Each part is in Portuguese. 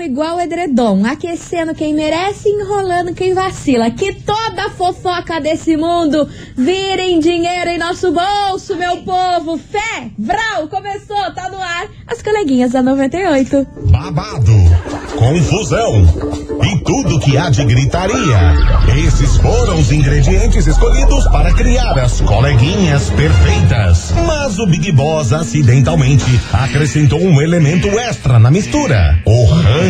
Tamo igual edredom, aquecendo quem merece, enrolando quem vacila. Que toda fofoca desse mundo virem dinheiro em nosso bolso, meu povo. Fé, Vral, começou, tá no ar. As coleguinhas da 98. Babado, confusão e tudo que há de gritaria. Esses foram os ingredientes escolhidos para criar as coleguinhas perfeitas. Mas o Big Boss acidentalmente acrescentou um elemento extra na mistura: o ranço.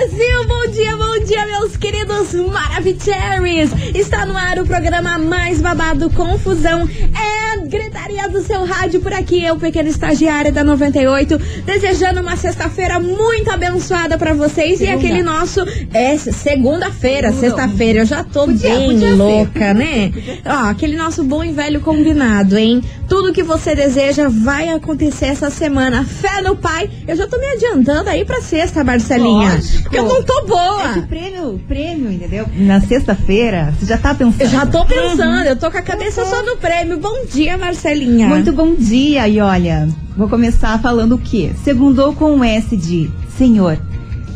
Brasil, bom dia, bom dia, meus queridos Maravicheries! Está no ar o programa mais babado, confusão é gritaria do seu rádio por aqui, eu, pequena estagiária da 98, desejando uma sexta-feira muito abençoada pra vocês Segunda. e aquele nosso, é, segunda-feira, sexta-feira, eu já tô Podia- bem podia ser. louca, né? Ó, aquele nosso bom e velho combinado, hein? Tudo que você deseja vai acontecer essa semana. Fé no pai. Eu já tô me adiantando aí pra sexta, Marcelinha. Lógico. Porque eu não tô É boa. o prêmio, prêmio, entendeu? Na sexta-feira, você já tá pensando. Eu já tô pensando, eu tô com a cabeça só no prêmio. Bom dia, Marcelinha. Muito bom dia. E olha, vou começar falando o quê? Segundou com um S de Senhor.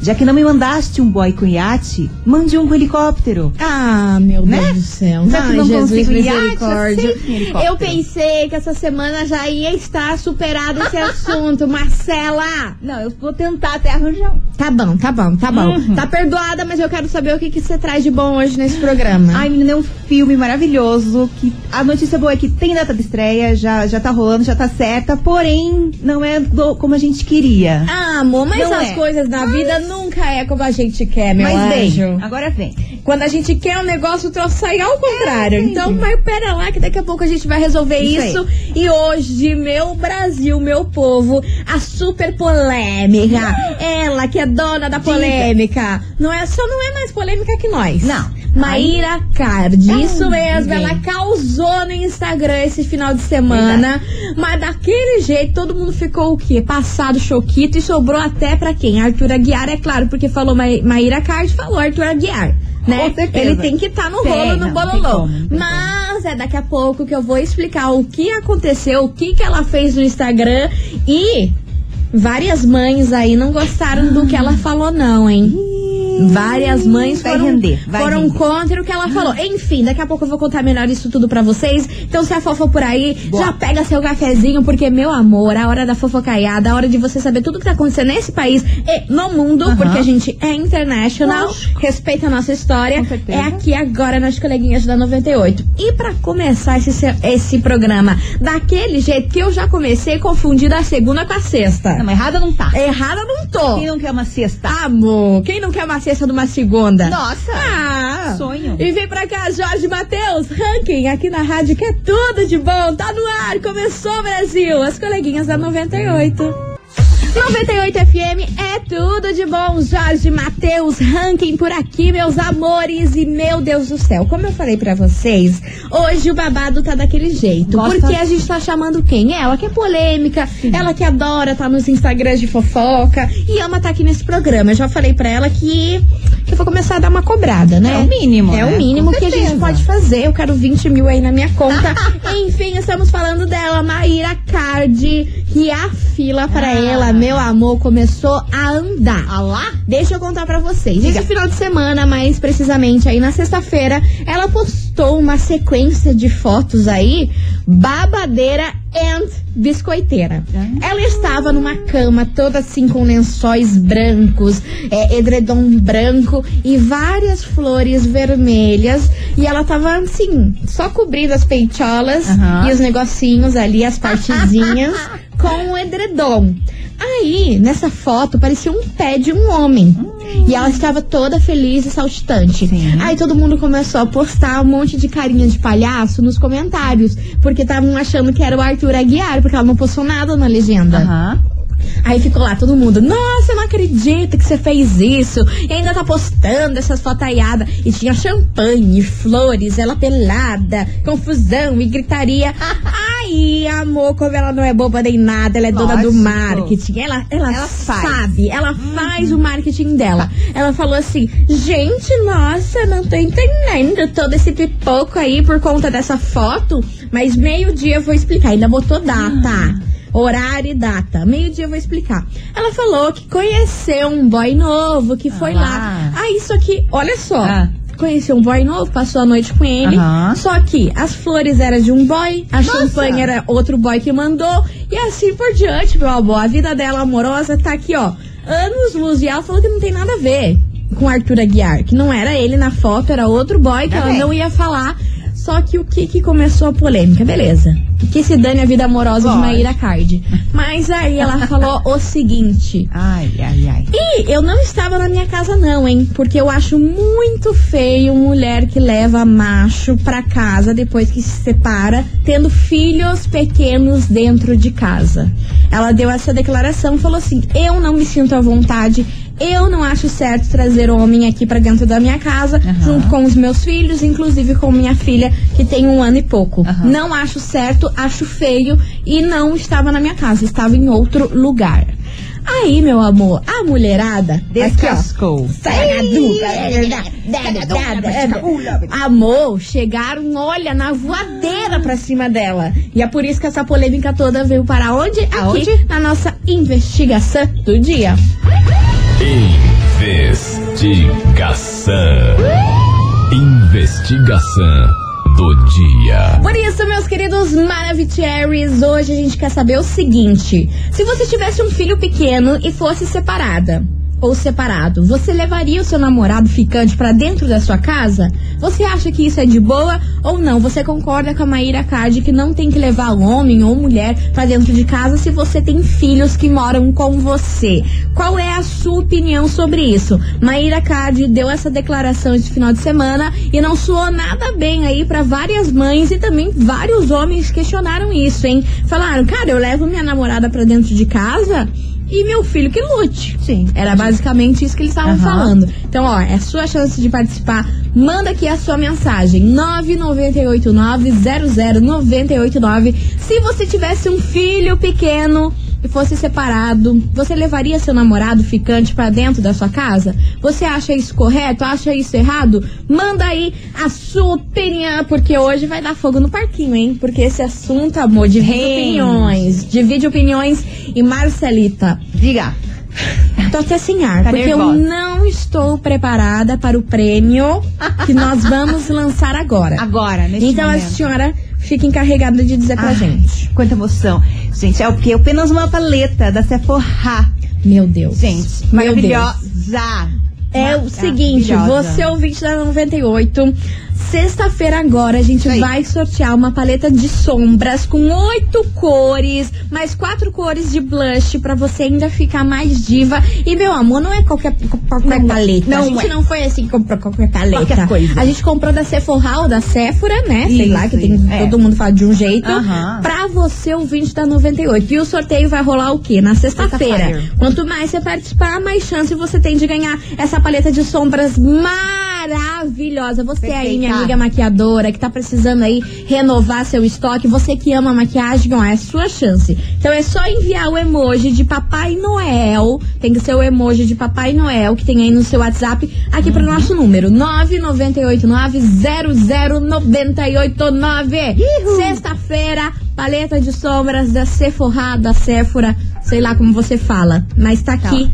Já que não me mandaste um boy com iate, mande um com helicóptero. Ah, meu Né? Deus do céu. Já que Ai, não Jesus, consigo iate, misericórdia. helicóptero. Eu pensei que essa semana já ia estar superado esse assunto. Marcela! Não, eu vou tentar até arranjar um. Tá bom, tá bom, tá bom. Uhum. Tá perdoada, mas eu quero saber o que, que você traz de bom hoje nesse programa. Ai, menina, é um filme maravilhoso. Que a notícia boa é que tem data de estreia, já, já tá rolando, já tá certa, porém, não é do- como a gente queria. Ah, amor, mas Não as é. coisas na vida nunca é como a gente quer, meu Mas anjo. vem, agora vem. Quando a gente quer um negócio, o troço sai ao contrário. É, então, mas pera lá que daqui a pouco a gente vai resolver Isso isso. E hoje, meu Brasil, meu povo, a super polêmica. Ela que é dona da polêmica. Não é, só não é mais polêmica que nós. Não. Maíra Card, Ah, isso mesmo, ela causou no Instagram esse final de semana, mas daquele jeito todo mundo ficou o quê? Passado choquito e sobrou até pra quem? Arthur Aguiar, é claro, porque falou Ma Maíra Card, falou Arthur Aguiar. Né? Ele tem que estar no Tem, rolo, no bololô. Mas é daqui a pouco que eu vou explicar o que aconteceu, o que, que ela fez no Instagram e várias mães aí não gostaram do que ela falou, não, hein? Várias mães Vai foram, render, vai foram render. contra o que ela falou. Enfim, daqui a pouco eu vou contar melhor isso tudo pra vocês. Então se afofa por aí, Boa. já pega seu cafezinho, porque, meu amor, a hora da fofocaiada, a hora de você saber tudo que tá acontecendo nesse país e no mundo, porque a gente é international, respeita a nossa história. É aqui agora nas coleguinhas da 98. E pra começar esse, se- esse programa daquele jeito que eu já comecei confundindo a segunda com a sexta. Não, errada não tá. Errada não tô. Quem não quer uma cesta? Amor, quem não quer uma cesta de uma segunda? Nossa! Ah, Sonho. E vem pra cá, Jorge Matheus, ranking aqui na rádio que é tudo de bom. Tá no ar, começou Brasil, as coleguinhas da 98. 98 FM é tudo de bom. Jorge Matheus, ranking por aqui, meus amores. E meu Deus do céu, como eu falei pra vocês, hoje o babado tá daquele jeito. Gosta- Porque a gente tá chamando quem? Ela que é polêmica, ela que adora tá nos Instagrams de fofoca e ama tá aqui nesse programa. Eu já falei pra ela que, que eu vou começar a dar uma cobrada, né? É o mínimo, É né? o mínimo Com que a gente pode fazer. Eu quero 20 mil aí na minha conta. Enfim, estamos falando dela, Maíra Cardi. E a fila pra Ah. ela, meu amor, começou a andar. Ah lá? Deixa eu contar pra vocês. Diga. Esse final de semana, mais precisamente aí na sexta-feira, ela postou uma sequência de fotos aí, babadeira and biscoiteira. Ah. Ela estava numa cama toda assim com lençóis brancos, é, edredom branco e várias flores vermelhas. E ela tava assim, só cobrindo as peitolas Aham. e os negocinhos ali, as partezinhas, com o edredom. Aí, nessa foto, parecia um pé de um homem. E ela estava toda feliz e saltitante. Sim. Aí todo mundo começou a postar um monte de carinha de palhaço nos comentários. Porque estavam achando que era o Arthur Aguiar, porque ela não postou nada na legenda. Aham. Aí ficou lá todo mundo, nossa, eu não acredito que você fez isso. E ainda tá postando essas fotaiadas. E tinha champanhe, flores, ela pelada, confusão e gritaria. Ai, Aí, amor, como ela não é boba nem nada, ela é dona do Lógico. marketing. Ela, ela, Ela faz. sabe, ela faz o marketing dela. Ela falou assim: gente, nossa, não tô entendendo todo esse pipoco aí por conta dessa foto, mas meio-dia eu vou explicar. Ainda botou data. Horário e data. Meio-dia eu vou explicar. Ela falou que conheceu um boy novo, que foi Ah. lá. Ah, isso aqui, olha só. Ah. Conheceu um boy novo, passou a noite com ele. Aham. Só que as flores eram de um boy, a Nossa. champanhe era outro boy que mandou. E assim por diante, meu amor. A vida dela amorosa tá aqui, ó. Anos luz. E ela falou que não tem nada a ver com Arthur Aguiar. Que não era ele na foto, era outro boy que Tá ela bem. não ia falar. Só que o que que começou a polêmica? Beleza. Que se dane a vida amorosa de Lógico. Maíra Card. Mas aí ela falou o seguinte. Ai, ai, ai. E eu não estava na minha casa, não, hein? Porque eu acho muito feio mulher que leva macho pra casa depois que se separa, tendo filhos pequenos dentro de casa. Ela deu essa declaração falou assim: Eu não me sinto à vontade. Eu não acho certo trazer homem aqui pra dentro da minha casa, Aham. junto com os meus filhos, inclusive com minha filha, que tem um ano e pouco. Aham. Não acho certo, acho feio e não estava na minha casa, estava em outro lugar. Aí, meu amor, a mulherada. Ó. Descascou. Amor, chegaram, olha, na voadeira pra cima dela. E é por isso que essa polêmica toda veio para onde? Aqui, Aonde? na nossa investigação do dia. Investigação. Investigação do dia. Por isso, meus queridos Maravicheries, hoje a gente quer saber o seguinte: se você tivesse um filho pequeno e fosse separada ou separado, você levaria o seu namorado ficante pra dentro da sua casa? Você acha que isso é de boa ou não? Você concorda com a Maíra Card que não tem que levar homem ou mulher pra dentro de casa se você tem filhos que moram com você? Qual é a sua opinião sobre isso? Maíra Card deu essa declaração esse final de semana e não soou nada bem aí pra várias mães e também vários homens questionaram isso, hein? Falaram, cara, eu levo minha namorada pra dentro de casa e meu filho que lute. Sim. Era basicamente isso que eles estavam Aham. falando. Então, ó, é a sua chance de participar. Manda aqui a sua mensagem. 998900989. Se você tivesse um filho pequeno e fosse separado, você levaria seu namorado ficante pra dentro da sua casa? Você acha isso correto? Acha isso errado? Manda aí a sua opinião, porque hoje vai dar fogo no parquinho, hein? Porque esse assunto, amor, divide Rende. opiniões. Divide opiniões. E Marcelita, Diga. Tô até sem ar, Tá porque eu nervosa. não estou preparada para o prêmio que nós vamos lançar agora. Agora, neste então a momento. senhora fica encarregada de dizer pra Ai, gente. Quanta emoção. Gente, é o quê? Apenas uma paleta da Sephora. Meu Deus. Gente, Meu Deus. maravilhosa. É o seguinte, você ouvinte da 98, sexta-feira agora a gente aí. vai sortear uma paleta de sombras com oito cores, mais quatro cores de blush pra você ainda ficar mais diva. E meu amor, não é qualquer, qualquer Não é. paleta. Não a gente é. não foi assim que comprou qualquer paleta. Qualquer coisa. A gente comprou da Sephora ou da Sephora, né? Sei Isso, lá, que tem. É. todo mundo fala de um jeito. Aham. Pra você, ouvinte da 98. E o sorteio vai rolar o quê? Na sexta-feira. Sexta-feira. Quanto mais você participar, mais chance você tem de ganhar essa paleta de sombras maravilhosa. Você aí, Perfeita. minha amiga maquiadora, que tá precisando aí renovar seu estoque, você que ama maquiagem, ó, é sua chance. Então é só enviar o emoji de Papai Noel, tem que ser o emoji de Papai Noel que tem aí no seu WhatsApp, aqui pro nosso número, 998900989. Sexta-feira, paleta de sombras da Sephora, da Sephora, sei lá como você fala, mas tá aqui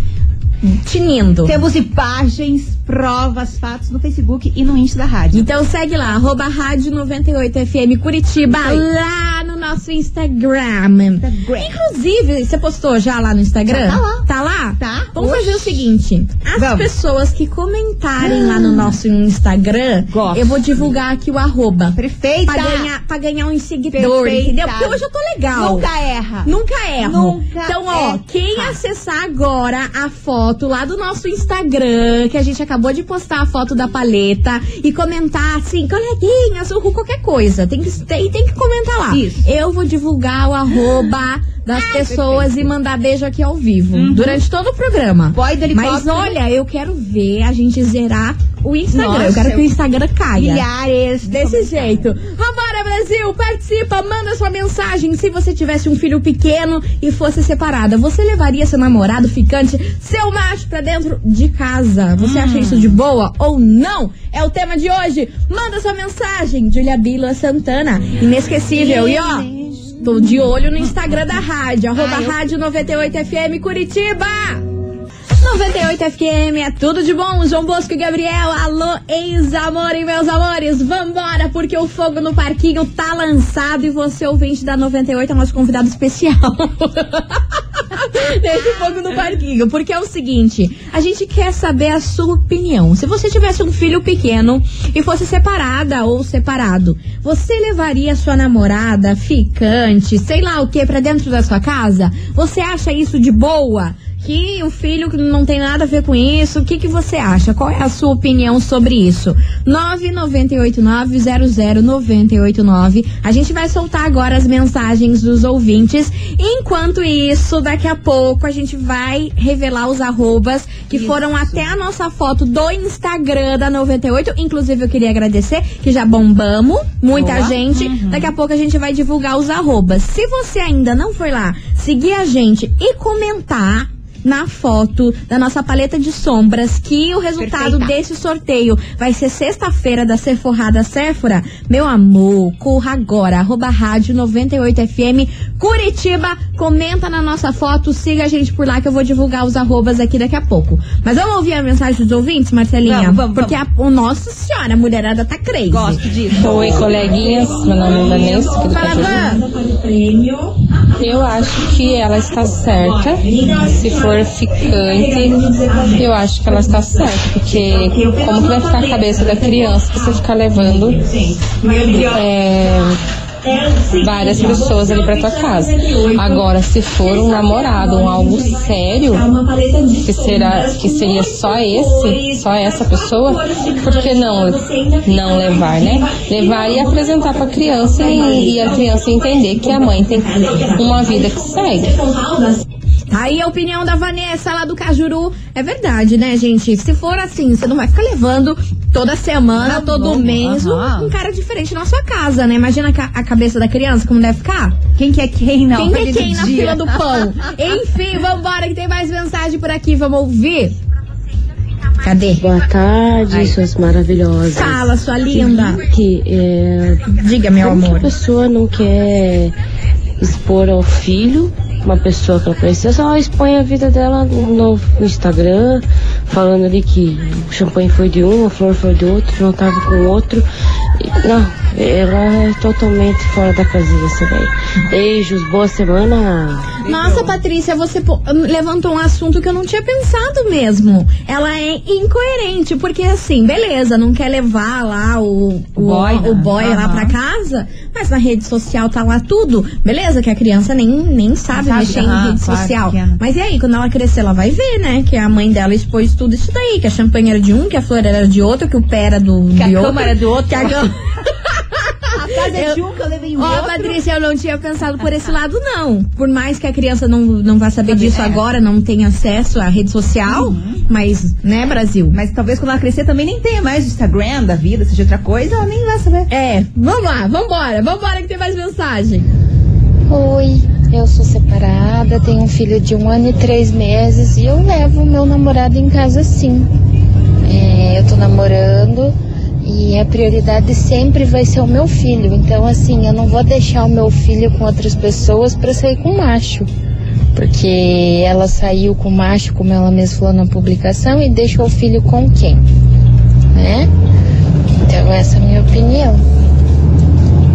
tinindo. Temos imagens, provas, fatos no Facebook e no Insta da rádio. Então segue lá, arroba rádio 98FM Curitiba, lá no nosso Instagram. Instagram. Inclusive, você postou já lá no Instagram? Já tá lá. Tá lá? Tá. Vamos Oxi. fazer o seguinte: as Vamos. pessoas que comentarem lá no nosso Instagram, Gosto. eu vou divulgar aqui o arroba. Perfeita. Pra ganhar, pra ganhar uns seguidores, Perfeita. entendeu? Porque hoje eu tô legal. Nunca erra. Nunca erro. Nunca então, ó, erra. quem acessar agora a foto lá do nosso Instagram, que a gente acabou de postar a foto da paleta, e comentar assim, coleguinhas, ou qualquer coisa, tem que, tem, tem que comentar lá. Isso. Eu vou divulgar o arroba das pessoas e mandar beijo aqui ao vivo, durante todo o programa. Do Mas helicóptero. olha, eu quero ver a gente zerar o Instagram. Nossa, eu quero que o Instagram caia. Milhares. de Desse jeito. Vambora, Brasil, participa, manda sua mensagem. Se você tivesse um filho pequeno e fosse separada, você levaria seu namorado ficante, seu macho pra dentro de casa? Você acha isso de boa ou não? É o tema de hoje. Manda sua mensagem. Julia Bila Santana, inesquecível. E ó, tô de olho no Instagram da rádio, arroba rádio 98FM Curitiba. 98 FM é tudo de bom. João Bosco e Gabriel, alô, ex-amor e meus amores, vambora, porque o fogo no parquinho tá lançado e você, ouvinte da 98, é nosso convidado especial. Nesse fogo no parquinho, porque é o seguinte, a gente quer saber a sua opinião. Se você tivesse um filho pequeno e fosse separada ou separado, você levaria sua namorada, ficante, sei lá o que, pra dentro da sua casa? Você acha isso de boa? Que o filho não tem nada a ver com isso. O que, que você acha? Qual é a sua opinião sobre isso? 998900989. A gente vai soltar agora as mensagens dos ouvintes. Enquanto isso, daqui a pouco a gente vai revelar os arrobas que Isso. foram até a nossa foto do Instagram da 98. Inclusive, eu queria agradecer que já bombamos muita Boa. gente. Daqui a pouco a gente vai divulgar os arrobas. Se você ainda não foi lá seguir a gente e comentar na foto da nossa paleta de sombras que o resultado Perfeita. desse sorteio vai ser sexta-feira da Sephora Sephora. Meu amor, corra agora, arroba rádio 98FM Curitiba, comenta na nossa foto, siga a gente por lá que eu vou divulgar os arrobas aqui daqui a pouco. Mas vamos ouvir a mensagem dos ouvintes, Marcelinha? Vamos, vamos, Porque A, o nossa senhora, a mulherada tá crazy. Gosto disso. Oi, coleguinhas. Meu nome é Vanessa. Fala. Van. Eu acho que ela está certa. Se for ficante, eu acho que ela está certa. Porque como que vai ficar a cabeça da criança você ficar levando é, várias pessoas ali pra tua casa? Agora, se for um namorado, um algo sério, que será que seria só esse, só essa pessoa, por que não não levar, né? Levar e apresentar pra criança e, e a criança entender que a mãe tem uma vida que segue. Aí a opinião da Vanessa lá do Cajuru é verdade, né, gente? Se for assim, você não vai ficar levando toda semana, Tá todo bom, mês um, aham. um cara diferente na sua casa, né? Imagina a ca- a cabeça da criança como deve ficar. Quem que é quem não? quem é Hoje quem em na dia. fila do pão? Enfim, vambora que tem mais mensagem por aqui, vamos ouvir. Cadê? Boa tarde, Ai. suas maravilhosas. Fala, sua linda. Que é, Diga, meu como que amor. a pessoa não quer expor ao filho uma pessoa que ela conheceu, só expõe a vida dela no Instagram, falando ali que o champanhe foi de um, a flor foi de outro, não tava com o outro. Não, ela é totalmente fora da casinha, essa daí. Beijos, boa semana. Nossa, Patrícia, você pô- levantou um assunto que eu não tinha pensado mesmo. Ela é incoerente, porque assim, beleza, não quer levar lá o, O boy, o né? boy lá Aham. pra casa, mas na rede social tá lá tudo. Beleza, que a criança nem, nem sabe, sabe, mexer aham, em rede claro social. é. Mas e aí, quando ela crescer, ela vai ver, né? Que a mãe dela expôs tudo isso daí, que a champanhe era de um, que a flor era de outro, que o pé era do, Que a de cama outro. era do outro. Que a cama... A casa é de um que eu levei Ó, outro. Patrícia, eu não tinha pensado por esse lado, não. Por mais que a criança não, não vá saber Sabe, disso é. agora, não tenha acesso à rede social, mas, né, Brasil? Mas talvez quando ela crescer também nem tenha mais Instagram da vida, seja outra coisa, ela nem vai saber. É, vamos lá, vambora, vambora que tem mais mensagem. Oi, eu sou separada, tenho um filho de um ano e três meses e eu levo meu namorado em casa sim. É, eu tô namorando e a prioridade sempre vai ser o meu filho. Então, assim, eu não vou deixar o meu filho com outras pessoas pra sair com macho. Porque ela saiu com macho, como ela mesma falou na publicação, e deixou o filho com quem? Né? Então, essa é a minha opinião.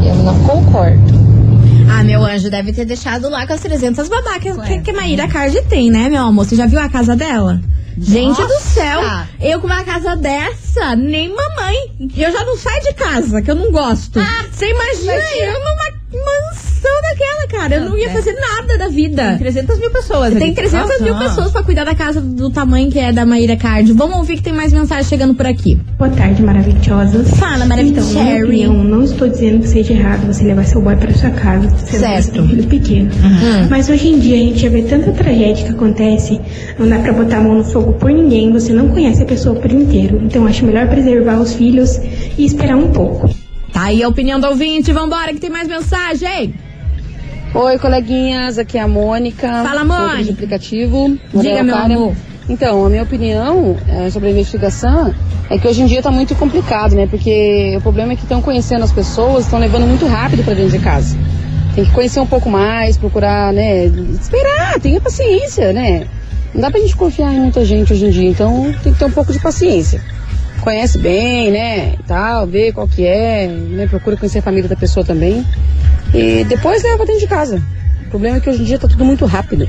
Eu não concordo. Ah, meu anjo deve ter deixado lá com as 300 babacas que, que a Maíra Card tem, né, meu amor? Você já viu a casa dela? Gente do céu, eu com uma casa dessa, nem mamãe. Eu já não saio de casa, que eu não gosto. Você imagina eu numa mansão daquela, cara. Eu não ia é. fazer nada da vida. Tem 300 mil pessoas Tem ali. 300 mil Nossa. pessoas pra cuidar da casa do tamanho que é da Maíra Card. Vamos ouvir que tem mais mensagem chegando por aqui. Boa tarde, maravilhosas. Fala, maravilhosa. Então, Cherry. opinião, não estou dizendo que seja errado você levar seu boy para sua casa, sendo Certo. que você tem um filho pequeno. Hum. Mas hoje em dia a gente já vê tanta tragédia que acontece, não dá pra botar a mão no fogo por ninguém, você não conhece a pessoa por inteiro. Então acho melhor preservar os filhos e esperar um pouco. Tá Aí a opinião do ouvinte, vambora que tem mais mensagem. Oi, coleguinhas, aqui é a Mônica. Fala, Mônica. de aplicativo. Diga, meu amor. Então, a minha opinião é, sobre a investigação é que hoje em dia tá muito complicado, né? Porque o problema é que estão conhecendo as pessoas, estão levando muito rápido pra dentro de casa. Tem que conhecer um pouco mais, procurar, né? Esperar, tenha paciência, né? Não dá pra gente confiar em muita gente hoje em dia, então tem que ter um pouco de paciência. Conhece bem, né? e Tal, vê qual que é, né? Procura conhecer a família da pessoa também. E depois leva pra dentro de casa. O problema é que hoje em dia tá tudo muito rápido.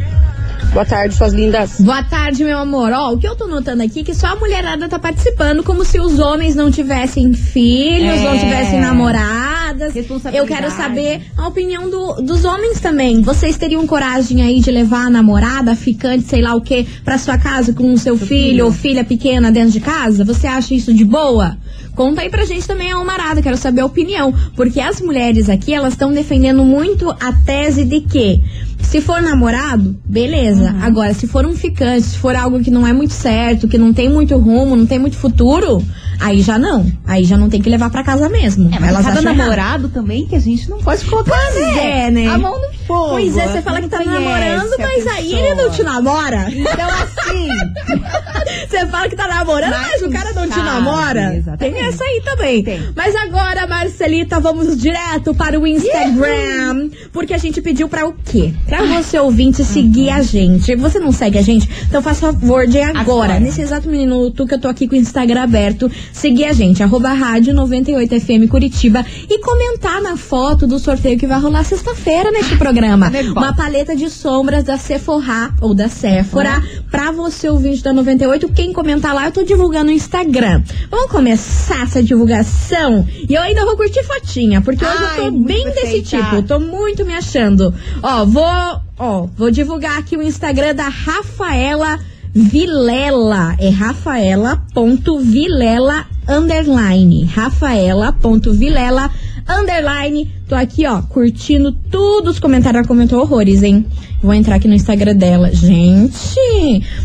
Boa tarde, suas lindas. Boa tarde, meu amor. Ó, o que eu tô notando aqui é que só a mulherada tá participando como se os homens não tivessem filhos, É. não tivessem namoradas. Eu quero saber a opinião do- dos homens também. Vocês teriam coragem aí de levar a namorada, a ficante, sei lá o que, pra sua casa com o seu filho, filho. ou filha pequena dentro de casa? Você acha isso de boa? Conta aí pra gente também a Almarada, quero saber a opinião. Porque as mulheres aqui, elas estão defendendo muito a tese de que se for namorado, beleza. Uhum. Agora, se for um ficante, se for algo que não é muito certo, que não tem muito rumo, não tem muito futuro, aí já não. Aí já não tem que levar pra casa mesmo. É, mas Elas cada errado. namorado também que a gente não pode colocar, Pois é, né? A mão no fogo. Pois é, você fala que tá namorando, mas aí ele não te namora. Então, assim, Você fala que tá namorando, mas, Mas o cara não te sabe, namora. exatamente. Tem essa aí também. Tem. Mas agora, Marcelita, vamos direto para o Instagram. Porque a gente pediu pra o quê? Pra você ouvinte seguir a gente. Você não segue a gente? Então faça favor de agora, Agora. nesse exato minuto que eu tô aqui com o Instagram aberto, seguir a gente, arroba rádio 98FM Curitiba e comentar na foto do sorteio que vai rolar sexta-feira neste programa. É bom. Uma paleta de sombras da Sephora ou da Sephora pra você ouvinte da 98. Quem comentar lá, eu tô divulgando no Instagram. Vamos começar essa divulgação e eu ainda vou curtir fotinha, porque hoje eu Ai, tô bem desse tipo, tô muito me achando. Ó, vou, ó, vou divulgar aqui o Instagram da Rafaela Vilela. É rafaela.vilela underline. Rafaela.vilela underline. Tô aqui, ó, curtindo tudo os comentários. Ela comentou horrores, hein? Vou entrar aqui no Instagram dela. Gente,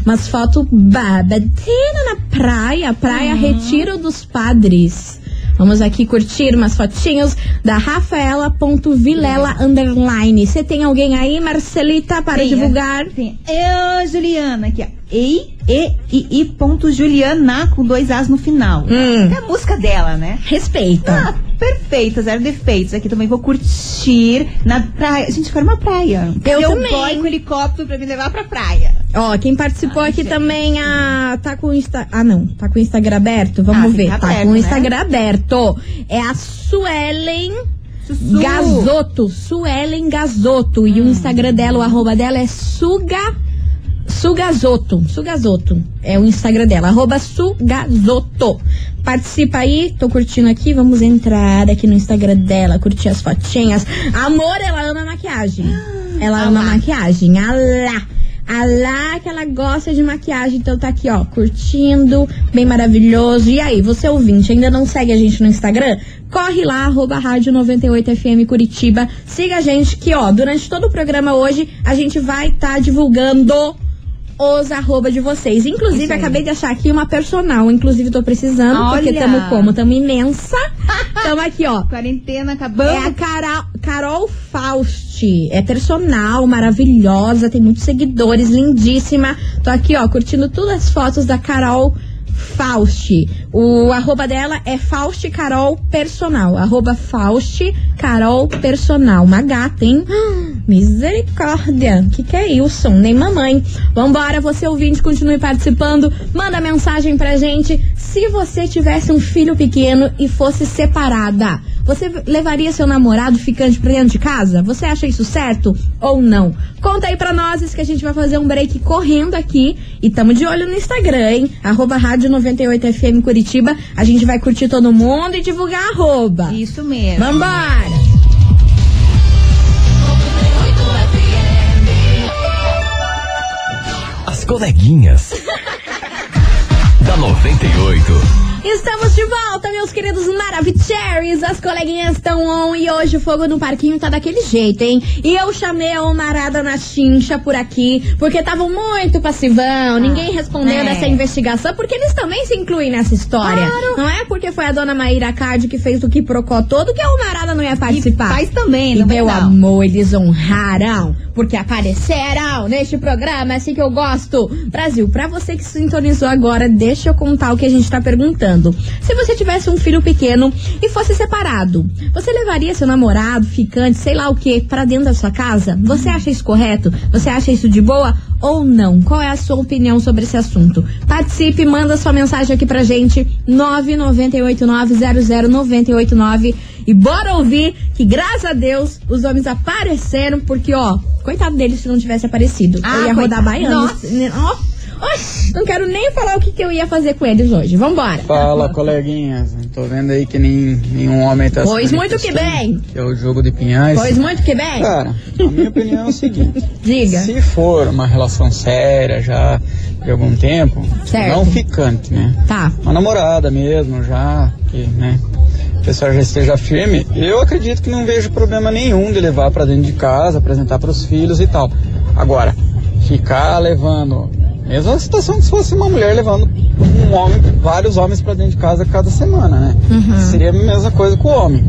umas fotos babatina na praia. Praia Retiro dos Padres. Vamos aqui curtir umas fotinhos da Rafaela.vilela underline. Você tem alguém aí, Marcelita, para Tem, divulgar? Tem eu, Juliana, aqui, ó. Ei, e, i, ponto Juliana, com dois As no final. Hum. É a música dela, né? Respeita. Ah, perfeita, zero defeitos. Aqui também vou curtir na praia. Gente, quero uma praia. Eu um também. boy com helicóptero pra me levar pra praia. Ó, quem participou Ai, aqui gente. também, a, tá com o Insta... Ah, não, tá com o Instagram aberto? Vamos Ah, ver. fica Tá aberto, com o né? Instagram aberto. É a Suelen Sussu. Gazoto. Suelen Gazoto. E o. Instagram dela, o arroba dela é Suga... Sugazoto. Sugazoto. É o Instagram dela. Arroba Sugazoto. Participa aí, tô curtindo aqui. Vamos entrar aqui no Instagram dela, curtir as fotinhas. Amor, ela ama maquiagem. Ela Ah ama lá. maquiagem. Alá. Alá que ela gosta de maquiagem. Então tá aqui, ó, curtindo. Bem maravilhoso. E aí, você ouvinte, ainda não segue a gente no Instagram? Corre lá, arroba rádio 98FM Curitiba. Siga a gente que, ó, durante todo o programa hoje, a gente vai estar divulgando os arroba de vocês. Inclusive, acabei de achar aqui uma personal. Inclusive, tô precisando, porque Olha. tamo como? Tamo imensa. Tamo aqui, ó. Quarentena acabando. É a Carol, Carol Faust. É personal, maravilhosa, tem muitos seguidores, lindíssima. Tô aqui, ó, curtindo todas as fotos da Carol Faust. O arroba dela é Faust Carol Personal. Arroba Faust Carol Personal. Uma gata, hein? Misericórdia. Que que é isso? Nem mamãe. Vambora, você ouvinte, continue participando. Manda mensagem pra gente. Se você tivesse um filho pequeno e fosse separada, você levaria seu namorado ficante pra dentro de casa? Você acha isso certo ou não? Conta aí pra nós que a gente vai fazer um break correndo aqui. E tamo de olho no Instagram, hein? Arroba Rádio 98FM Curitiba. A gente vai curtir todo mundo e divulgar arroba. Isso mesmo. Vambora! As coleguinhas. da 98. Estamos de volta, meus queridos Maravicheries. As coleguinhas estão on e hoje o fogo no parquinho tá daquele jeito, hein? E eu chamei a Omarada na chincha por aqui, porque estavam muito passivão, ninguém respondeu é. dessa investigação, porque eles também se incluem nessa história. Não é porque foi a dona Maíra Card que fez o que procó todo que a Omarada não ia participar. faz também, E não meu vai não. amor, eles honraram, porque apareceram neste programa, é assim que eu gosto. Brasil, pra você que sintonizou agora, deixa eu contar o que a gente tá perguntando. Se você tivesse um filho pequeno e fosse separado, você levaria seu namorado, ficante, sei lá o que, pra dentro da sua casa? Você acha isso correto? Você acha isso de boa ou não? Qual é a sua opinião sobre esse assunto? Participe, manda sua mensagem aqui pra gente, 998900989 e bora ouvir que, graças a Deus, os homens apareceram, porque, ó, coitado deles se não tivesse aparecido. Ah, eu ia rodar coitado. baiano. Nossa. Ó, oxi, não quero nem falar o que, que eu ia fazer com eles hoje. Vambora. Fala, coleguinhas. Tô vendo aí que nem, nenhum homem tá Pois muito que bem. Que é o jogo de pinhais. Pois muito que bem. Cara, a minha opinião é o seguinte. Diga. Se for uma relação séria já de algum tempo, Certo. não ficante, né? Tá. Uma namorada mesmo, já, que, né? A pessoa já esteja firme, eu acredito que não vejo problema nenhum de levar pra dentro de casa, apresentar pros filhos e tal. Agora, ficar levando, mesma situação que se fosse uma mulher levando um homem, vários homens pra dentro de casa cada semana, né? Seria a mesma coisa com o homem.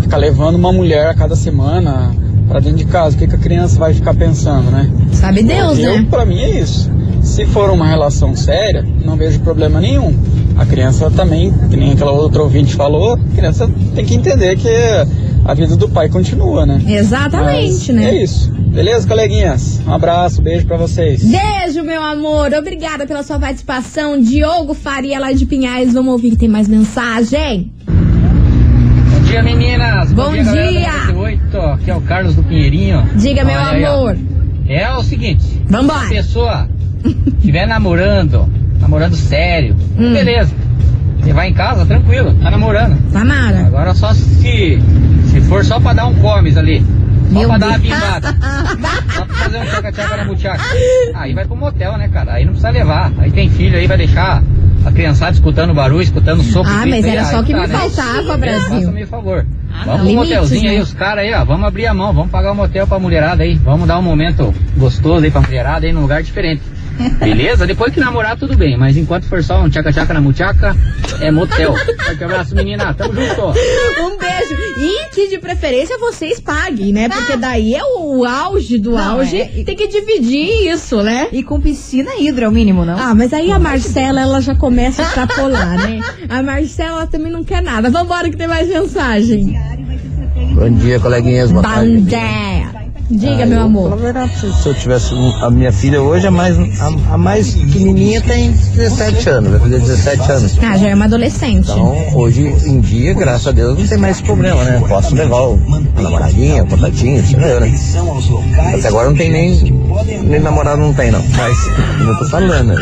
Ficar levando uma mulher a cada semana pra dentro de casa, o que, que a criança vai ficar pensando, né? Sabe Deus, eu, né? Pra mim é isso. Se for uma relação séria, não vejo problema nenhum. A criança também, que nem aquela outra ouvinte falou, a criança tem que entender que a vida do pai continua, né? Exatamente, Mas né? É isso. Beleza, coleguinhas? Um abraço, beijo pra vocês. Beijo, meu amor. Obrigada pela sua participação. Diogo Faria, lá de Pinhais. Vamos ouvir que tem mais mensagem. Bom dia, meninas. Bom dia, galera dia. 98. Aqui é o Carlos do Pinheirinho. Diga, meu Olha amor. É o seguinte. Vambora. Se a pessoa estiver namorando, namorando sério, Hum. beleza. Você vai em casa, tranquilo, tá namorando. Samara. Agora só se, se for só pra dar um comes ali. Só Meu pra dar uma bimbada. Só pra fazer um tchaca-tchaca na buchaca. Aí vai pro motel, né, cara? Aí não precisa levar. Aí tem filho aí, vai deixar a criançada escutando barulho, escutando soco. Ah, mas aí, era só aí o que tá, me né? faltava, Brasil. Faça meio favor. não. vamos pro Limites, motelzinho né? aí, os caras aí, ó. Vamos abrir a mão, vamos pagar o motel pra mulherada aí. Vamos dar um momento gostoso aí pra mulherada aí num lugar diferente. Beleza? Depois que namorar, tudo bem. Mas enquanto for só um tchaca-tchaca na muchaca, é motel. Forte abraço, menina. Tamo junto. Um beijo. E que de preferência vocês paguem, né? Porque daí é o auge do Não, auge. é- Tem que dividir isso, né? E com piscina hidro é o mínimo, não? Ah, mas aí a Marcela, ela já começa a extrapolar, né? A Marcela ela também não quer nada. Vambora que tem mais mensagem. Bom dia, coleguinhas. Boa tarde. Bandé. Diga, Ah, meu eu, amor. se, eu tivesse um- a minha filha hoje, a mais, a, a mais pequenininha tem 17 anos, vai fazer 17 anos. Ah, já é uma adolescente. Então, hoje em dia, graças a Deus, não tem mais esse problema, né? Posso levar o, a namoradinha, o contatinho, sei lá, né? Até agora não tem nem, nem namorado, não tem não. Mas, como eu tô falando,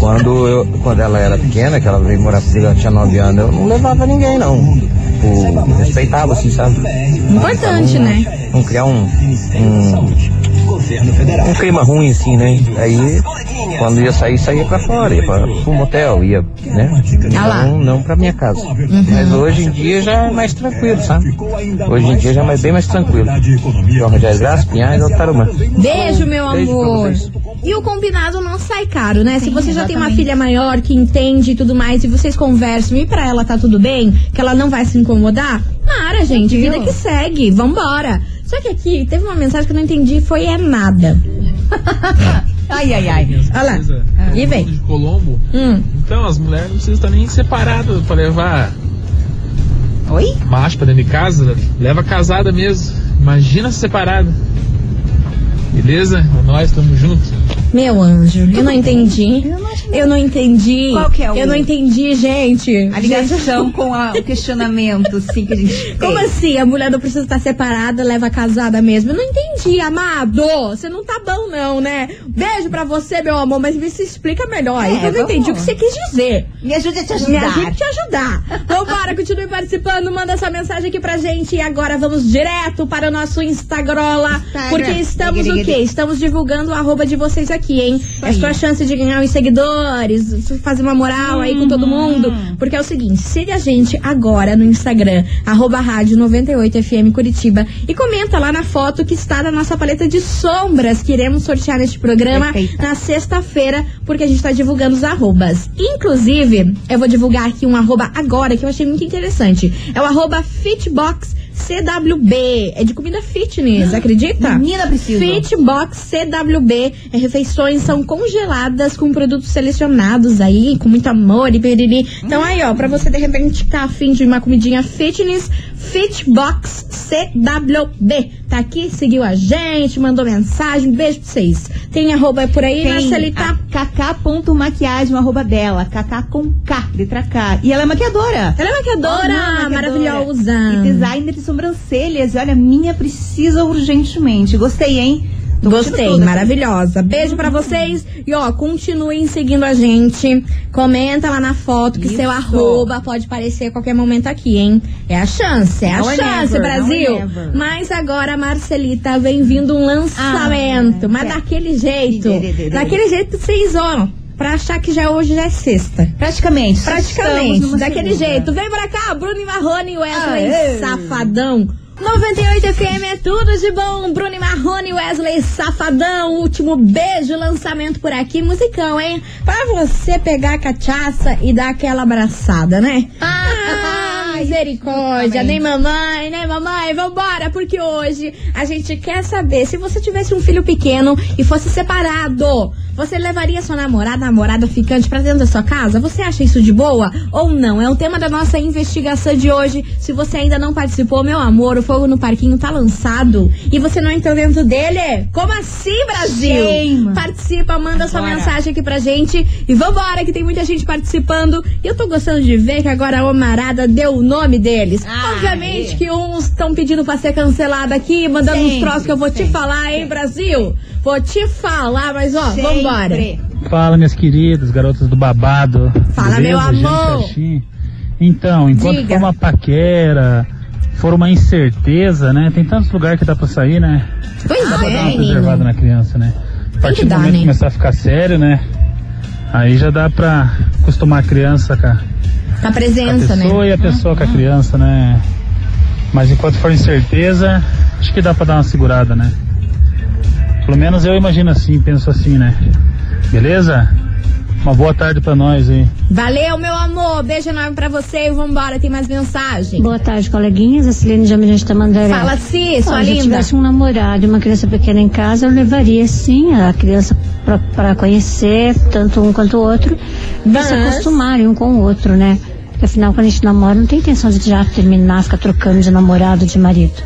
quando, eu, quando ela era pequena, que ela veio morar comigo, ela tinha 9 anos, eu não levava ninguém não. Tipo, respeitava, assim, sabe? Importante, né? Não criar um, um, um clima ruim, assim, né? Aí, quando ia sair, saía pra fora, ia pra, pro motel, ia, né? Ah. Não, não pra minha casa. Mas hoje em dia já é mais tranquilo, sabe? Hoje em dia já é bem mais tranquilo. João Rogério Graça, Pinhais, Altarumã. Beijo, meu amor. E o combinado não sai caro, né? Se Sim, você já tem uma exatamente. filha maior que entende e tudo mais, e vocês conversam e pra ela tá tudo bem, que ela não vai se incomodar, para, gente. Vida que segue. Vambora. Só que aqui teve uma mensagem que eu não entendi, foi é nada. Ai, ai, ai. Olha lá. E vem. de Colombo. Hum. Então, as mulheres não precisam estar nem separadas pra levar Oi? macho pra dentro de casa. Leva casada mesmo. Imagina separada. Beleza? Nós estamos juntos. Meu anjo, eu não entendi. Eu não entendi. Qual que é o- Eu não entendi, gente. A ligação com a- o questionamento, sim, que a gente tem. Como assim? A mulher não precisa estar separada, leva casada mesmo? Eu não entendi, amado. Você não tá bom, não, né? Beijo pra você, meu amor, mas me se explica melhor. É, eu não entendi o que você quis dizer. Me ajude a te Me ajudar. ajude a te ajudar. Vambora, continue participando, manda essa mensagem aqui pra gente. E agora vamos direto para o nosso Instagram, Instagram. porque estamos o quê? Estamos divulgando o arroba de vocês aqui. Aqui, hein? É sua chance de ganhar os seguidores, fazer uma moral aí com todo mundo. Porque é o seguinte, siga a gente agora no Instagram, arroba rádio 98FM Curitiba e comenta lá na foto que está na nossa paleta de sombras que iremos sortear neste programa Perfeita. na sexta-feira, porque a gente está divulgando os arrobas. Inclusive, eu vou divulgar aqui um arroba agora que eu achei muito interessante. É o arroba Fitbox CWB. É de comida fitness, acredita? Menina, preciso. Fitbox CWB. É, refeições são congeladas com produtos selecionados aí, com muito amor e periri. Então aí, ó, pra você de repente tá afim de uma comidinha fitness, Fitbox CWB. Tá aqui, seguiu a gente, mandou mensagem. Beijo pra vocês. Tem arroba por aí, Tem Marcelita? a Cacá.maquiagem, arroba dela. Cacá com K, letra K. E ela é maquiadora. Ela é maquiadora, maravilhosa. E designer de sobrancelhas. E olha, minha precisa urgentemente. Gostei, hein? Tô Gostei, tudo. maravilhosa. Beijo pra vocês. E ó, continuem seguindo a gente. Comenta lá na foto que Isso. seu arroba pode aparecer a qualquer momento aqui, hein? É a chance, é a Não é chance, never, Brasil. é never. Mas agora, Marcelita, vem vindo um lançamento. Ah, mas é. daquele jeito. Daquele jeito vocês ó. Pra achar que já hoje já é sexta. Praticamente. Praticamente, daquele segunda. jeito. Vem pra cá, Bruno e Marrone e Wesley Aê. Safadão. 98 FM é tudo de bom. Bruno Marrone Wesley Safadão. Último beijo, lançamento por aqui. Musicão, hein? Pra você pegar a cachaça e dar aquela abraçada, né? Ah, misericórdia. Nem mamãe, nem mamãe. Vambora, porque hoje a gente quer saber se você tivesse um filho pequeno e fosse separado. Você levaria sua namorada, namorada ficante pra dentro da sua casa? Você acha isso de boa ou não? É o tema da nossa investigação de hoje. Se você ainda não participou, meu amor, o Fogo no Parquinho tá lançado e você não entrou dentro dele? Como assim, Brasil? Shame. Participa, manda sua Agora. mensagem aqui pra gente e vambora, que tem muita gente participando. E eu tô gostando de ver que agora a Omarada deu o nome deles. Ai. Obviamente que uns estão pedindo pra ser cancelado aqui, mandando uns Sempre, troços que eu vou te sempre, falar, hein, Brasil? Vou te falar, mas ó, vambora. Sempre. Fala, minhas queridas, garotas do babado. Fala, meu Beleza? amor. Gente certinho? Então, enquanto Diga. for uma paquera, for uma incerteza, né? Tem tantos lugares que dá pra sair, né? Pois Dá pra dar uma é, preservada na criança, né? A partir que do momento que né? começar a ficar sério, né? Aí já dá pra acostumar a criança com a, A com a presença, né? pessoa e a pessoa com a criança, né? Mas enquanto for incerteza, acho que dá pra dar uma segurada, né? Pelo menos eu imagino assim, penso assim, né? Beleza? Uma boa tarde pra nós aí. Valeu, meu amor. Beijo enorme pra você e vambora, tem mais mensagem. Boa tarde, coleguinhas. A Celene de Almirante Tamandaré. Fala, Si, sua Olha, Se eu linda. tivesse um namorado e uma criança pequena em casa, eu levaria sim a criança pra- pra conhecer tanto um quanto o outro e se Mas- acostumarem um com o outro, né? Porque afinal, quando a gente namora, não tem intenção de já terminar, ficar trocando de namorado, de marido.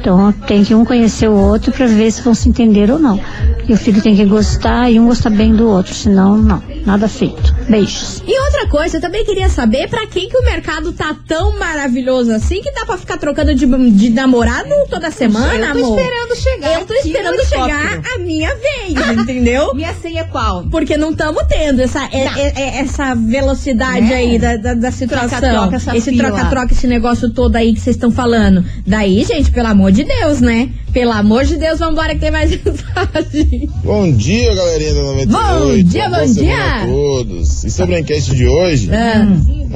Então tem que um conhecer o outro pra ver se vão se entender ou não. E o filho tem que gostar e um gostar bem do outro, senão não, nada feito. Beijos. E outra coisa, eu também queria saber pra quem que o mercado tá tão maravilhoso assim que dá pra ficar trocando de, de namorado toda semana, Eu tô amor. esperando chegar Eu tô aqui no esperando chegar a minha vez, entendeu? Minha senha é qual? Porque não estamos tendo essa, é- Não. é- é- essa velocidade Né? aí da, da, da situação. Troca-troca, essa esse troca-troca, esse negócio todo aí que vocês estão falando. Daí, gente, pelo amor de Deus, né? Pelo amor de Deus, vambora que tem mais mensagem. Bom dia, galerinha da 98. Bom dia, bom dia. A todos. E sobre a enquete de hoje, Ah,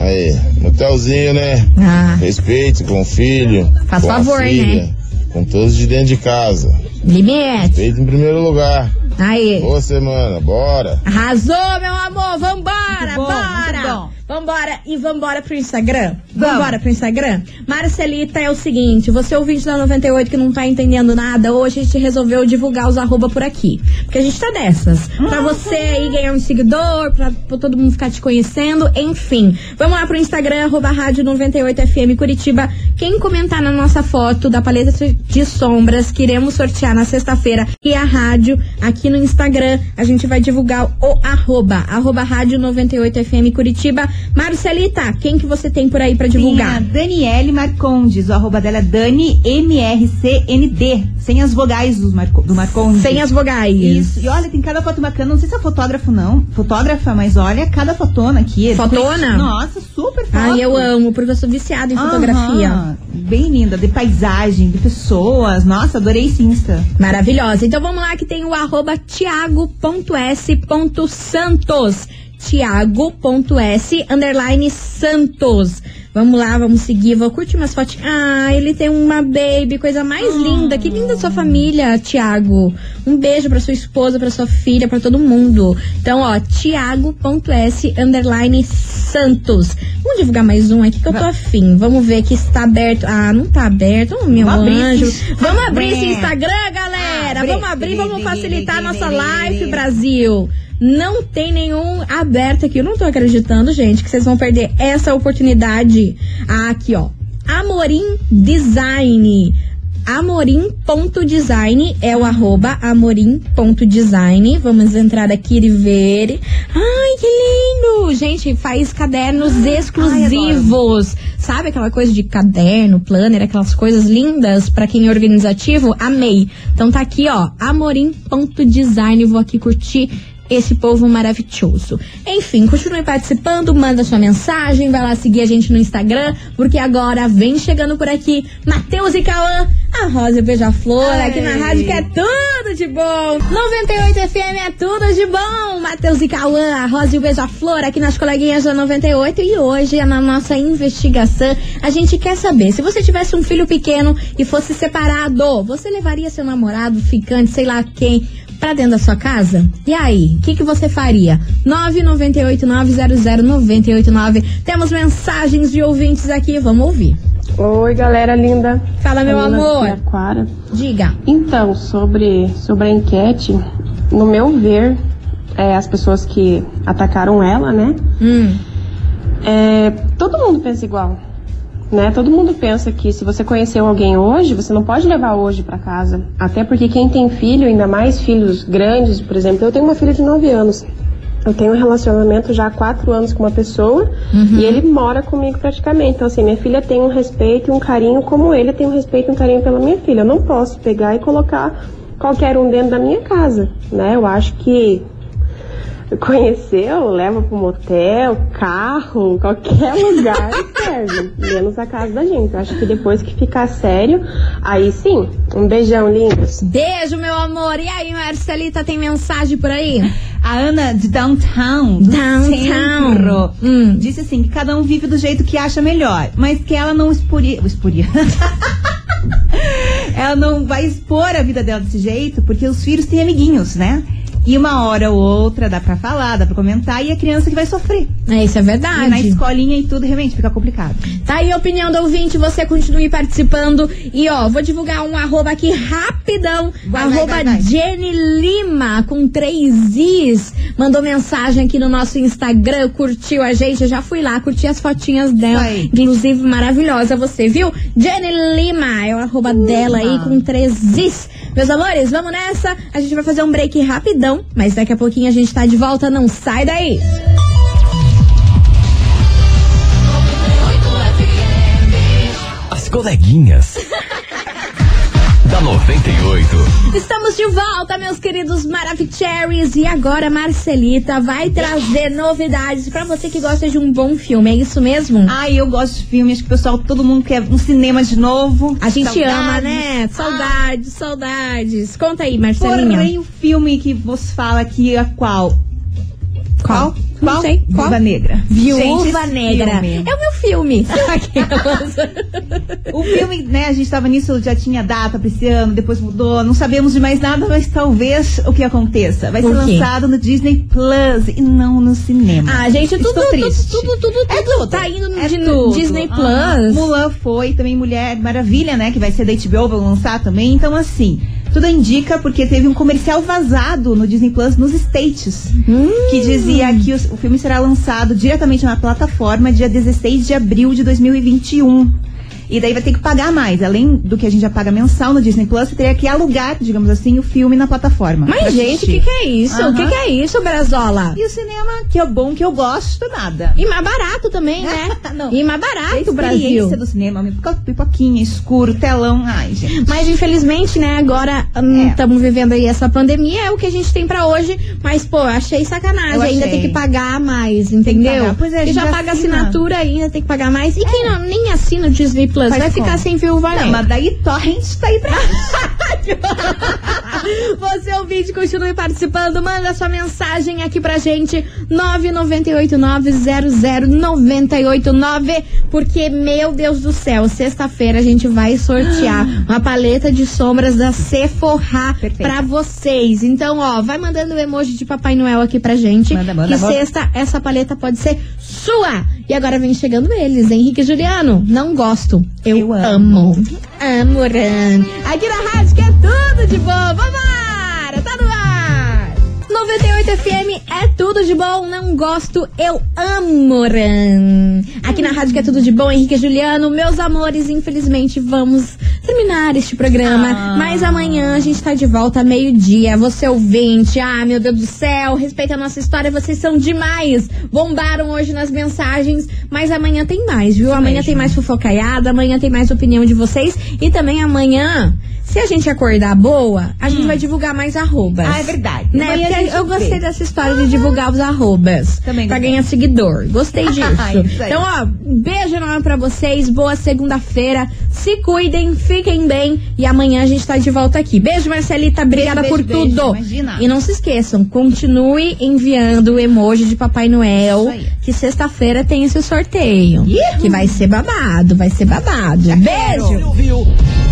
aí, motelzinho, né? ah, Respeito com o filho, Faz com favor, a filha, né? com todos de dentro de casa. limite. Respeito em primeiro lugar. Aí. Boa semana, bora. Arrasou, meu amor. Vambora, Muito bom, bora. Vambora e vambora pro Instagram. Vamos. Vambora pro Instagram. Marcelita, é o seguinte, você ouvinte da 98 que não tá entendendo nada, hoje a gente resolveu divulgar os arroba por aqui. Porque a gente tá dessas. Pra Uhum. você aí ganhar um seguidor, pra, pra todo mundo ficar te conhecendo, enfim. Vamos lá pro Instagram, arroba rádio 98FM Curitiba. Quem comentar na nossa foto da paleta de sombras, que iremos sortear na sexta-feira, e a rádio aqui no Instagram, a gente vai divulgar o arroba, arroba rádio 98FM Curitiba. Marcelita, quem que você tem por aí pra Tem a divulgar? Daniele Marcondes, o arroba dela é Dani MRCND, sem as vogais do, Marco, do Marcondes. Sem as vogais. Isso, e olha, tem cada foto bacana, não sei se é fotógrafo não, fotógrafa, mas olha cada fotona aqui. Fotona? Nossa, super foto. Ai, eu amo, porque eu sou viciada em fotografia. Aham, bem linda, de paisagem, de pessoas. Nossa, adorei esse Insta. Maravilhosa. Então vamos lá que tem o arroba tiago.s.santos. Tiago.s underline Santos. Vamos lá, vamos seguir. Vou curtir umas fotos. Ah, ele tem uma baby, coisa mais linda. Que linda sua família, Tiago. Um beijo pra sua esposa, pra sua filha, pra todo mundo. Então, ó, Tiago.s underline Santos. Vamos divulgar mais um aqui que eu tô afim. Vamos ver que está aberto. Ah, não tá aberto. Oh, meu Vamos abrir anjo. esse Vamos abrir esse Instagram. Galera. Vamos abrir, vamos facilitar a nossa live, Brasil. Não tem nenhum aberto aqui. Eu não tô acreditando, gente, que vocês vão perder essa oportunidade. Ah, aqui, ó. Amorim Design. Amorim.design é o arroba amorim.design. Vamos entrar aqui e ver. Ai, que lindo! Gente, faz cadernos exclusivos. Sabe aquela coisa de caderno, planner, aquelas coisas lindas pra quem é organizativo? Amei. Então tá aqui, ó, amorim.design. Vou aqui curtir esse povo maravilhoso. Enfim, continue participando, manda sua mensagem, vai lá seguir a gente no Instagram, porque agora vem chegando por aqui Matheus e Cauã, a Rosa e o Beija-Flor, aqui na rádio que é tudo de bom. 98 FM é tudo de bom. Matheus e Cauã, a Rosa e o Beija-Flor, aqui nas coleguinhas da 98. E hoje, na nossa investigação, a gente quer saber, se você tivesse um filho pequeno e fosse separado, você levaria seu namorado, ficante, sei lá quem, pra dentro da sua casa? E aí, o que, que você faria? 998-900-989. Temos mensagens de ouvintes aqui, vamos ouvir. Oi, galera linda. Fala, meu amor. Aquara. Diga. Então, sobre, sobre a enquete, no meu ver, é, as pessoas que atacaram ela, né? Hum. É, todo mundo pensa igual. Né? Todo mundo pensa que se você conheceu alguém hoje, você não pode levar hoje pra casa. Até porque quem tem filho, ainda mais filhos grandes, por exemplo, eu tenho uma filha de 9 anos. Eu tenho um relacionamento já há quatro anos com uma pessoa Uhum. e ele mora comigo praticamente. Então, assim, minha filha tem um respeito e um carinho como ele tem um respeito e um carinho pela minha filha. Eu não posso pegar e colocar qualquer um dentro da minha casa, né? Eu acho que conheceu, leva pro motel, carro, qualquer lugar serve, menos a casa da gente. Eu acho que depois que ficar sério, aí sim. Um beijão, lindos. Beijo, meu amor. E aí, Marcelita, tem mensagem por aí? A Ana de Downtown, do Downtown. centro, disse assim que cada um vive do jeito que acha melhor, mas que ela não exporia, exporia. ela não vai expor a vida dela desse jeito, porque os filhos têm amiguinhos, né? E uma hora ou outra dá pra falar, dá pra comentar, e a criança que vai sofrer. É, isso é verdade. E na escolinha e tudo, realmente fica complicado. Tá aí a opinião do ouvinte, você continue participando. E ó, vou divulgar um arroba aqui rapidão. Vai, arroba vai, vai. Jenny Lima, com três Is. Mandou mensagem aqui no nosso Instagram, curtiu a gente. Eu já fui lá, curti as fotinhas dela. Inclusive, maravilhosa você, viu? Jenny Lima, é o arroba dela aí, com três Is. Meus amores, vamos nessa. A gente vai fazer um break rapidão, mas daqui a pouquinho a gente tá de volta. Não sai daí. As coleguinhas. da 98. Estamos de volta, meus queridos Maravicheries. E agora, Marcelita vai trazer novidades pra você que gosta de um bom filme. É isso mesmo? Ai, eu gosto de filme, acho que o pessoal, todo mundo quer um cinema de novo. A gente Saudades. ama, né? Saudades, saudades. Conta aí, Marcelinha. Porém, o filme que vos fala aqui é qual? Qual? Não Qual? sei. Qual? Viúva Negra. Viúva Gente, Negra. filme. É o meu filme. O filme, né, a gente tava nisso, já tinha data pra esse ano, depois mudou, não sabemos de mais nada, mas talvez o que aconteça. Vai ser lançado no Disney Plus e não no cinema. Ah, gente, tudo, Estou tudo, triste. tudo, tudo, tudo, É tudo. tá indo no É Di- tudo. Disney Aham. Plus. Mulan foi, também Mulher Maravilha, né? Que vai ser da HBO, vai lançar também. Então, assim, tudo indica porque teve um comercial vazado no Disney Plus nos States. Hum. Que dizia que os- o filme será lançado diretamente na plataforma dia 16 de abril de 2021. E daí vai ter que pagar mais. Além do que a gente já paga mensal no Disney Plus, você teria que alugar, digamos assim, o filme na plataforma. Mas, gente, o que, que é isso? O que, Aham. que é isso, Brazola? E o cinema, que é bom, que eu gosto, nada. E mais barato também, né? Não. E mais A barato, experiência Brasil. do cinema, pipoquinha, escuro, telão. Ai, gente. Mas infelizmente, né, agora É. estamos vivendo aí essa pandemia, é o que a gente tem pra hoje. Mas, pô, achei sacanagem. Eu Ainda achei. tem que pagar mais, que entendeu? pagar. Pois é, a e gente já já paga assina. assinatura ainda, tem que pagar mais. E quem não, nem assina o Disney Plus Faz vai ficar sem viúva Não, negra. mas daí torrent tá aí pra Você ouvinte, continue participando, manda sua mensagem aqui pra gente, 998900989, porque, meu Deus do céu, sexta-feira a gente vai sortear uma paleta de sombras da Sephora Perfeito. pra vocês. Então, ó, vai mandando o emoji de Papai Noel aqui pra gente, Manda, manda, que manda. sexta essa paleta pode ser sua. E agora vem chegando eles, Henrique e Juliano, não gosto, eu, Eu amo. Amo, Ran. Aqui na rádio que é tudo de bom. Vambora! Tá no ar! 98 FM é tudo de bom, não gosto, eu amo, Ran. Aqui na rádio que é tudo de bom, Henrique e Juliano, meus amores, infelizmente vamos terminar este programa, Ah. mas amanhã a gente tá de volta meio-dia. Você ouvinte, ah, meu Deus do céu, respeita a nossa história, vocês são demais. Bombaram hoje nas mensagens, mas amanhã tem mais, viu? Amanhã tem mais fofocaiada, amanhã tem mais opinião de vocês e também amanhã, se a gente acordar boa, a gente vai divulgar mais arrobas. Ah, é verdade. Né? Porque eu gostei dessa história de divulgar os arrobas. Também Pra ganhar seguidor. Gostei disso. Isso aí. então, ó, beijo enorme pra vocês. Boa segunda-feira. Se cuidem, fiquem bem. E amanhã a gente tá de volta aqui. Beijo, Marcelita. Obrigada Beijo, por beijo, beijo. tudo. Imagina. E não se esqueçam, continue enviando o emoji de Papai Noel. Que sexta-feira tem esse sorteio. Ih! Que vai ser babado, vai ser babado. Beijo! Ouviu? As